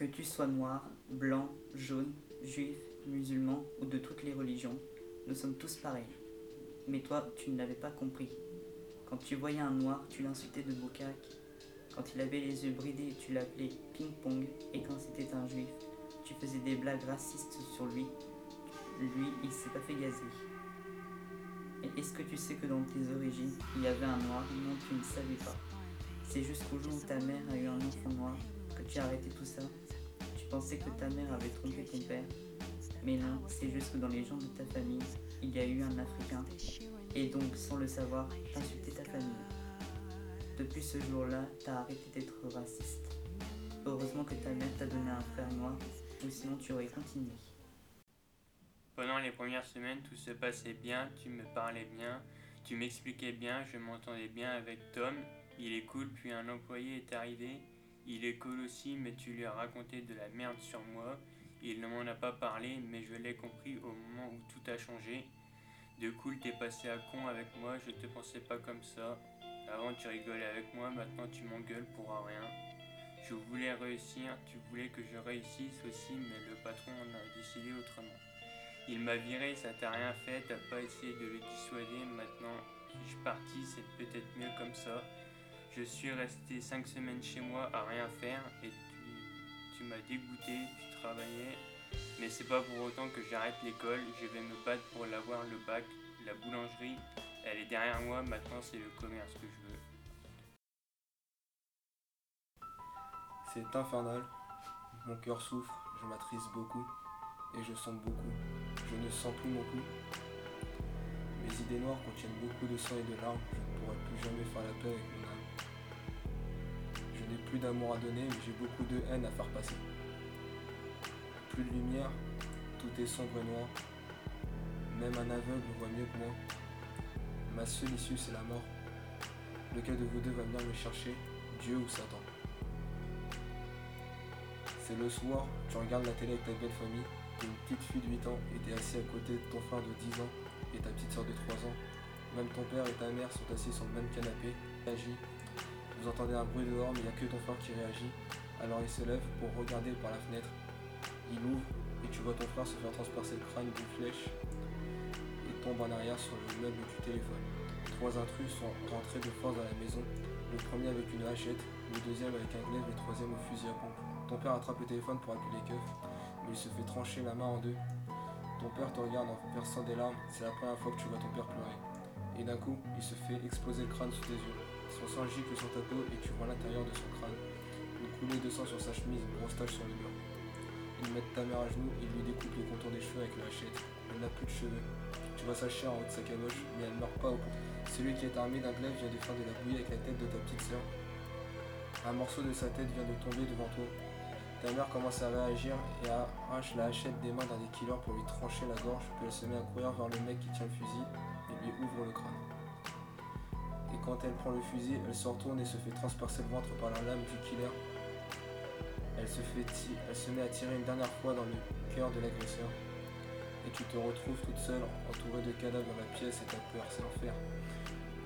Que tu sois noir, blanc, jaune, juif, musulman ou de toutes les religions, nous sommes tous pareils. Mais toi, tu ne l'avais pas compris. Quand tu voyais un noir, tu l'insultais de boucac. Quand il avait les yeux bridés, tu l'appelais ping-pong. Et quand c'était un juif, tu faisais des blagues racistes sur lui. Lui, il s'est pas fait gazer. Et est-ce que tu sais que dans tes origines, il y avait un noir? Non, tu ne savais pas. C'est jusqu'au jour où ta mère a eu un enfant noir que tu as arrêté tout ça? Pensais que ta mère avait trompé ton père. Mais non, c'est juste que dans les gens de ta famille, il y a eu un Africain. Et donc, sans le savoir, t'insultais ta famille. Depuis ce jour-là, t'as arrêté d'être raciste. Heureusement que ta mère t'a donné un frère noir, ou sinon tu aurais continué. Pendant les premières semaines, tout se passait bien, tu me parlais bien, tu m'expliquais bien, je m'entendais bien avec Tom. Il est cool, puis un employé est arrivé. Il est cool aussi, mais tu lui as raconté de la merde sur moi. Il ne m'en a pas parlé, mais je l'ai compris au moment où tout a changé. De cool, t'es passé à con avec moi, je te pensais pas comme ça. Avant, tu rigolais avec moi, maintenant tu m'engueules pour rien. Je voulais réussir, tu voulais que je réussisse aussi, mais le patron en a décidé autrement. Il m'a viré, ça t'a rien fait, t'as pas essayé de le dissuader, maintenant si je suis parti, c'est peut-être mieux comme ça. Je suis resté cinq semaines chez moi à rien faire et tu, tu m'as dégoûté, tu travaillais, mais c'est pas pour autant que j'arrête l'école, je vais me battre pour l'avoir le bac, la boulangerie, elle est derrière moi, maintenant c'est le commerce que je veux. C'est infernal. Mon cœur souffre, je m'attriste beaucoup et je sens beaucoup. Je ne sens plus mon cou. Mes idées noires contiennent beaucoup de sang et de larmes. Je ne pourrai plus jamais faire la paix avec plus d'amour à donner, j'ai beaucoup de haine à faire passer. Plus de lumière, tout est sombre et noir. Même un aveugle voit mieux que moi. Ma seule issue, c'est la mort. Lequel de vous deux va venir me chercher, Dieu ou Satan? C'est le soir, tu regardes la télé avec ta belle famille, une petite fille de 8 ans et t'es assis à côté de ton frère de 10 ans et ta petite soeur de 3 ans. Même ton père et ta mère sont assis sur le même canapé, agit. Vous entendez un bruit dehors, mais il n'y a que ton frère qui réagit. Alors il se lève pour regarder par la fenêtre. Il ouvre et tu vois ton frère se faire transpercer le crâne d'une flèche et tombe en arrière sur le meuble du téléphone. Trois intrus sont rentrés de force dans la maison, le premier avec une hachette, le deuxième avec un glaive et le troisième au fusil à pompe. Ton père attrape le téléphone pour appuyer les keufs, mais il se fait trancher la main en deux. Ton père te regarde en versant des larmes, c'est la première fois que tu vois ton père pleurer. Et d'un coup, il se fait exploser le crâne sous tes yeux. Son sang gicle sur ta peau et tu vois l'intérieur de son crâne. Une coulée de sang sur sa chemise, une grosse tache sur le mur. Ils mettent ta mère à genoux et lui découpent le contour des cheveux avec la hachette. Elle n'a plus de cheveux. Tu vois sa chair en haut de sa caboche, mais elle ne meurt pas au point. Celui qui est armé d'un glaive vient de faire de la bouillie avec la tête de ta petite sœur. Un morceau de sa tête vient de tomber devant toi. Ta mère commence à réagir et arrache la hachette des mains d'un des killers pour lui trancher la gorge, puis elle se met à courir vers le mec qui tient le fusil et lui ouvre le crâne. Quand elle prend le fusil, elle se retourne et se fait transpercer le ventre par la lame du killer. Elle se, met à tirer une dernière fois dans le cœur de l'agresseur. Et tu te retrouves toute seule, entourée de cadavres dans la pièce et t'as peur, c'est l'enfer.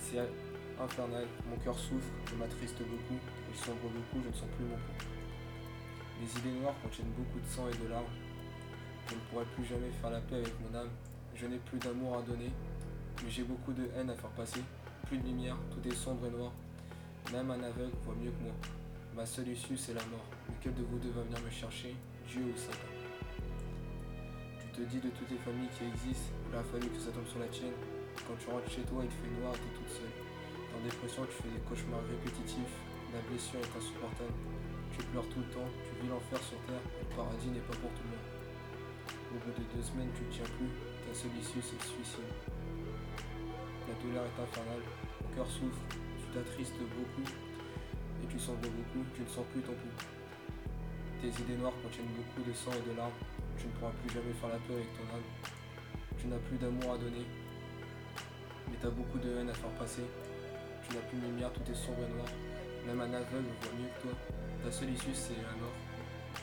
C'est infernal, mon cœur souffre, je m'attriste beaucoup, il sombre beaucoup, je ne sens plus mon cou. Les idées noires contiennent beaucoup de sang et de larmes. Je ne pourrai plus jamais faire la paix avec mon âme. Je n'ai plus d'amour à donner, mais j'ai beaucoup de haine à faire passer. Plus de lumière, tout est sombre et noir. Même un aveugle voit mieux que moi. Ma seule issue, c'est la mort. Lequel de vous deux va venir me chercher, Dieu ou Satan Tu te dis de toutes les familles qui existent, il a fallu que ça tombe sur la tienne. Quand tu rentres chez toi, il fait noir t'es toute seule. En dépression, tu fais des cauchemars répétitifs. La blessure est insupportable. Tu pleures tout le temps, tu vis l'enfer sur terre, le paradis n'est pas pour tout le monde. Au bout de deux semaines, tu ne tiens plus, ta seule issue c'est le suicide. Douleur est infernale, ton cœur souffre, tu t'attristes beaucoup et tu sens beaucoup, tu ne sens plus ton pouls. Tes idées noires contiennent beaucoup de sang et de larmes, tu ne pourras plus jamais faire la paix avec ton âme. Tu n'as plus d'amour à donner, mais tu as beaucoup de haine à faire passer. Tu n'as plus de lumière, tout est sombre et noir. Même un aveugle voit mieux que toi. Ta seule issue, c'est la mort.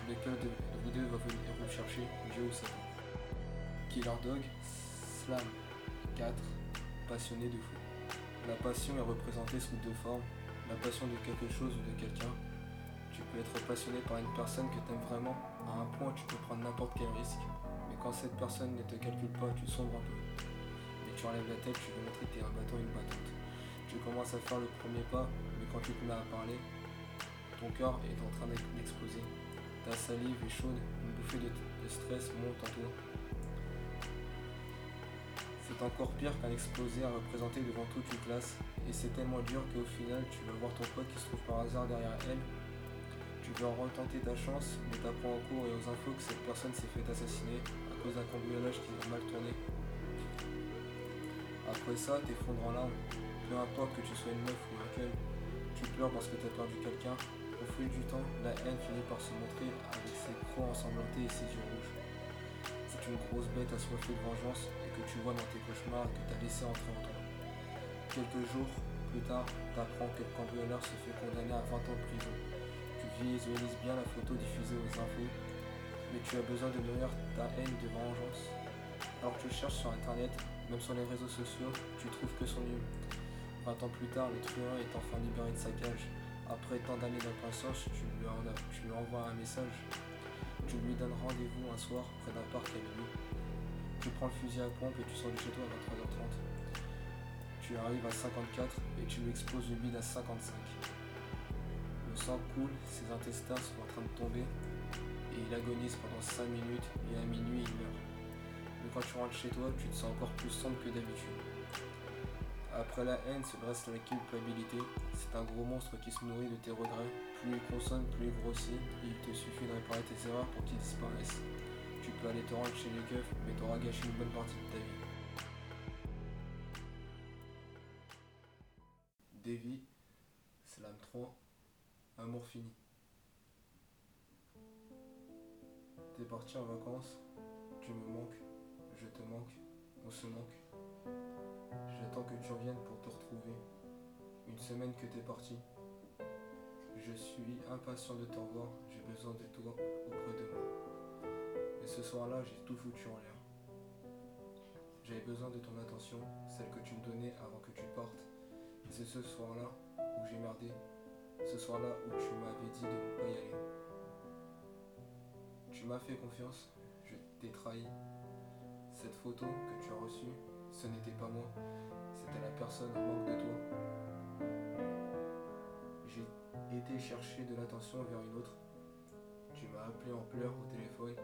Lequel de, vous deux va venir vous chercher, Dieu ou Satan Killer Dog, Slam 4, passionné de fou. La passion est représentée sous deux formes. La passion de quelque chose ou de quelqu'un. Tu peux être passionné par une personne que tu aimes vraiment à un point tu peux prendre n'importe quel risque. Mais quand cette personne ne te calcule pas, tu sombres un peu. Mais tu enlèves la tête, tu veux montrer que tu es un bâton, une battante. Tu commences à faire le premier pas, mais quand tu te mets à parler, ton cœur est en train d'exploser. Ta salive est chaude, une bouffée de, de stress monte en toi. C'est encore pire qu'un exposé à représenter devant toute une classe, et c'est tellement dur qu'au final tu vas voir ton pote qui se trouve par hasard derrière elle. Tu en retenter ta chance, mais t'apprends en cours et aux infos que cette personne s'est fait assassiner à cause d'un cambriolage qui a mal tourné. Après ça, t'effondres en larmes. Peu importe que tu sois une meuf ou un quel, tu pleures parce que t'as perdu quelqu'un. Au fil du temps, la haine finit par se montrer avec ses crocs ensanglantés et ses yeux rouges. C'est une grosse bête assoiffée de vengeance que tu vois dans tes cauchemars que tu as laissé entrer en toi. Quelques jours plus tard, tu apprends que le se fait condamner à 20 ans de prison. Tu visualises bien la photo diffusée aux infos, mais tu as besoin de nourrir ta haine de vengeance. Alors tu cherches sur internet, même sur les réseaux sociaux, tu trouves que son mieux. 20 ans plus tard, le truand est enfin libéré de sa cage. Après tant d'années d'impatience, tu, tu lui envoies un message. Tu lui donnes rendez-vous un soir près d'un parc à minuit. Tu prends le fusil à pompe et tu sors de chez toi à 23h30. Tu arrives à 54 et tu lui exploses le bide à 55. Le sang coule, ses intestins sont en train de tomber et il agonise pendant 5 minutes et à minuit il meurt. Mais quand tu rentres chez toi, tu te sens encore plus sombre que d'habitude. Après la haine se dresse la culpabilité. C'est un gros monstre qui se nourrit de tes regrets. Plus il consomme, plus il grossit. il te suffit de réparer tes erreurs pour qu'il disparaisse. Tu peux aller te rendre chez les keufs, mais t'auras gâché une bonne partie de ta vie. Davy, Slam 3, Amour fini. T'es parti en vacances, tu me manques, je te manque, on se manque. J'attends que tu reviennes pour te retrouver. Une semaine que t'es parti. Je suis impatient de te revoir, j'ai besoin de toi auprès de moi. Et ce soir-là, j'ai tout foutu en l'air. J'avais besoin de ton attention, celle que tu me donnais avant que tu partes. Et c'est ce soir-là où j'ai merdé. Ce soir-là où tu m'avais dit de ne pas y aller. Tu m'as fait confiance, je t'ai trahi. Cette photo que tu as reçue, ce n'était pas moi, c'était la personne en manque de toi. J'ai été chercher de l'attention vers une autre. Tu m'as appelé en pleurs au téléphone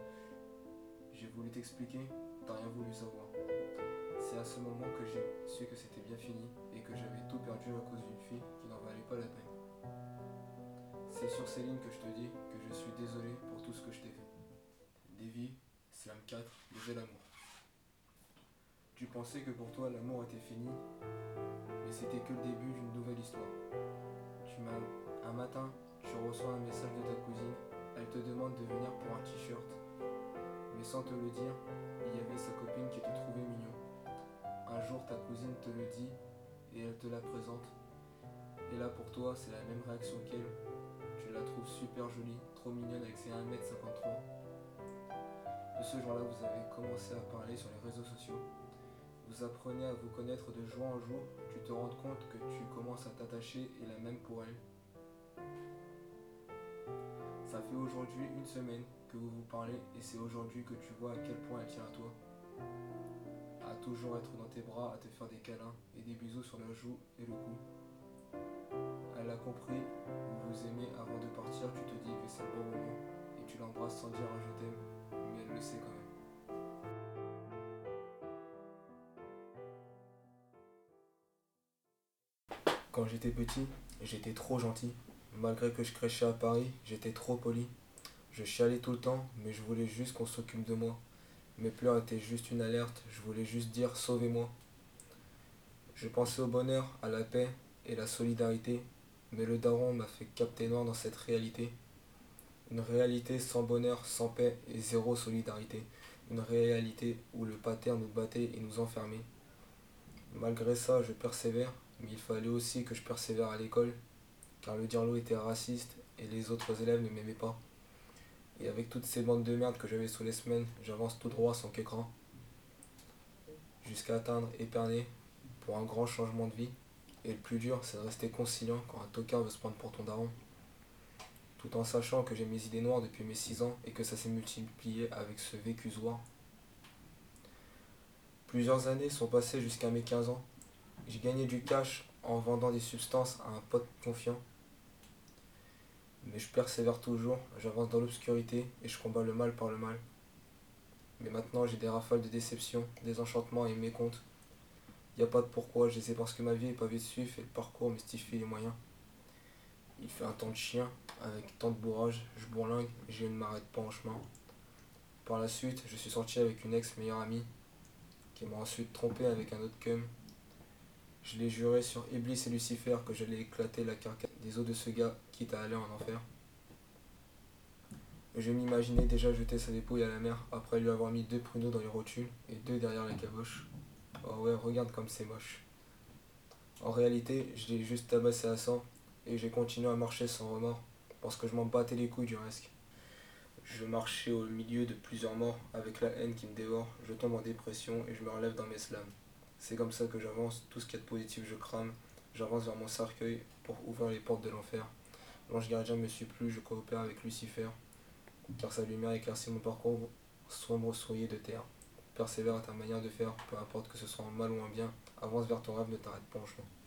j'ai voulu t'expliquer, t'as rien voulu savoir. C'est à ce moment que j'ai su que c'était bien fini et que j'avais tout perdu à cause d'une fille qui n'en valait pas la peine. C'est sur ces lignes que je te dis que je suis désolé pour tout ce que je t'ai fait. Davy, Slam 4, le l'amour. Tu pensais que pour toi l'amour était fini, mais c'était que le début d'une nouvelle histoire. Tu m'as un matin, tu reçois un message de ta cousine, elle te demande de venir pour un t-shirt mais sans te le dire, il y avait sa copine qui te trouvait mignon. Un jour, ta cousine te le dit et elle te la présente. Et là, pour toi, c'est la même réaction qu'elle. Tu la trouves super jolie, trop mignonne avec ses 1m53. De ce jour-là, vous avez commencé à parler sur les réseaux sociaux. Vous apprenez à vous connaître de jour en jour. Tu te rends compte que tu commences à t'attacher et la même pour elle. Ça fait aujourd'hui une semaine que vous vous parlez et c'est aujourd'hui que tu vois à quel point elle tient à toi. À toujours être dans tes bras, à te faire des câlins et des bisous sur la joue et le cou. Elle a compris, vous vous aimez avant de partir, tu te dis que c'est le bon moment et tu l'embrasses sans dire je t'aime, mais elle le sait quand même. Quand j'étais petit, j'étais trop gentil. Malgré que je crêchais à Paris, j'étais trop poli. Je chialais tout le temps, mais je voulais juste qu'on s'occupe de moi. Mes pleurs étaient juste une alerte, je voulais juste dire sauvez-moi. Je pensais au bonheur, à la paix et la solidarité, mais le daron m'a fait capter noir dans cette réalité. Une réalité sans bonheur, sans paix et zéro solidarité. Une réalité où le pater nous battait et nous enfermait. Malgré ça, je persévère, mais il fallait aussi que je persévère à l'école, car le dirlo était raciste et les autres élèves ne m'aimaient pas. Et avec toutes ces bandes de merde que j'avais sous les semaines, j'avance tout droit sans qu'écran. Jusqu'à atteindre Épernay pour un grand changement de vie. Et le plus dur, c'est de rester conciliant quand un tocard veut se prendre pour ton daron. tout en sachant que j'ai mes idées noires depuis mes 6 ans et que ça s'est multiplié avec ce vécu zoir. Plusieurs années sont passées jusqu'à mes 15 ans. J'ai gagné du cash en vendant des substances à un pote confiant. Mais je persévère toujours, j'avance dans l'obscurité et je combats le mal par le mal. Mais maintenant j'ai des rafales de déception, des enchantements et mécomptes. Y a pas de pourquoi, je sais parce que ma vie est pavée de suif et le parcours mystifie les moyens. Il fait un temps de chien, avec tant de bourrage, je bourlingue et je ne m'arrête pas en chemin. Par la suite, je suis sorti avec une ex meilleure amie, qui m'a ensuite trompé avec un autre cum. Je l'ai juré sur Iblis et Lucifer que j'allais éclater la carcasse des os de ce gars, quitte à aller en enfer. Je m'imaginais déjà jeter sa dépouille à la mer après lui avoir mis deux pruneaux dans les rotules et deux derrière la caboche. Oh ouais, regarde comme c'est moche. En réalité, je l'ai juste tabassé à sang et j'ai continué à marcher sans remords parce que je m'en battais les couilles du risque. Je marchais au milieu de plusieurs morts avec la haine qui me dévore, je tombe en dépression et je me relève dans mes slams. C'est comme ça que j'avance, tout ce qui est positif je crame, j'avance vers mon cercueil pour ouvrir les portes de l'enfer. L'ange gardien me suit plus, je coopère avec Lucifer, car sa lumière éclaircit mon parcours sombre souillé de terre. Persévère à ta manière de faire, peu importe que ce soit en mal ou en bien, avance vers ton rêve, ne t'arrête pas en chemin.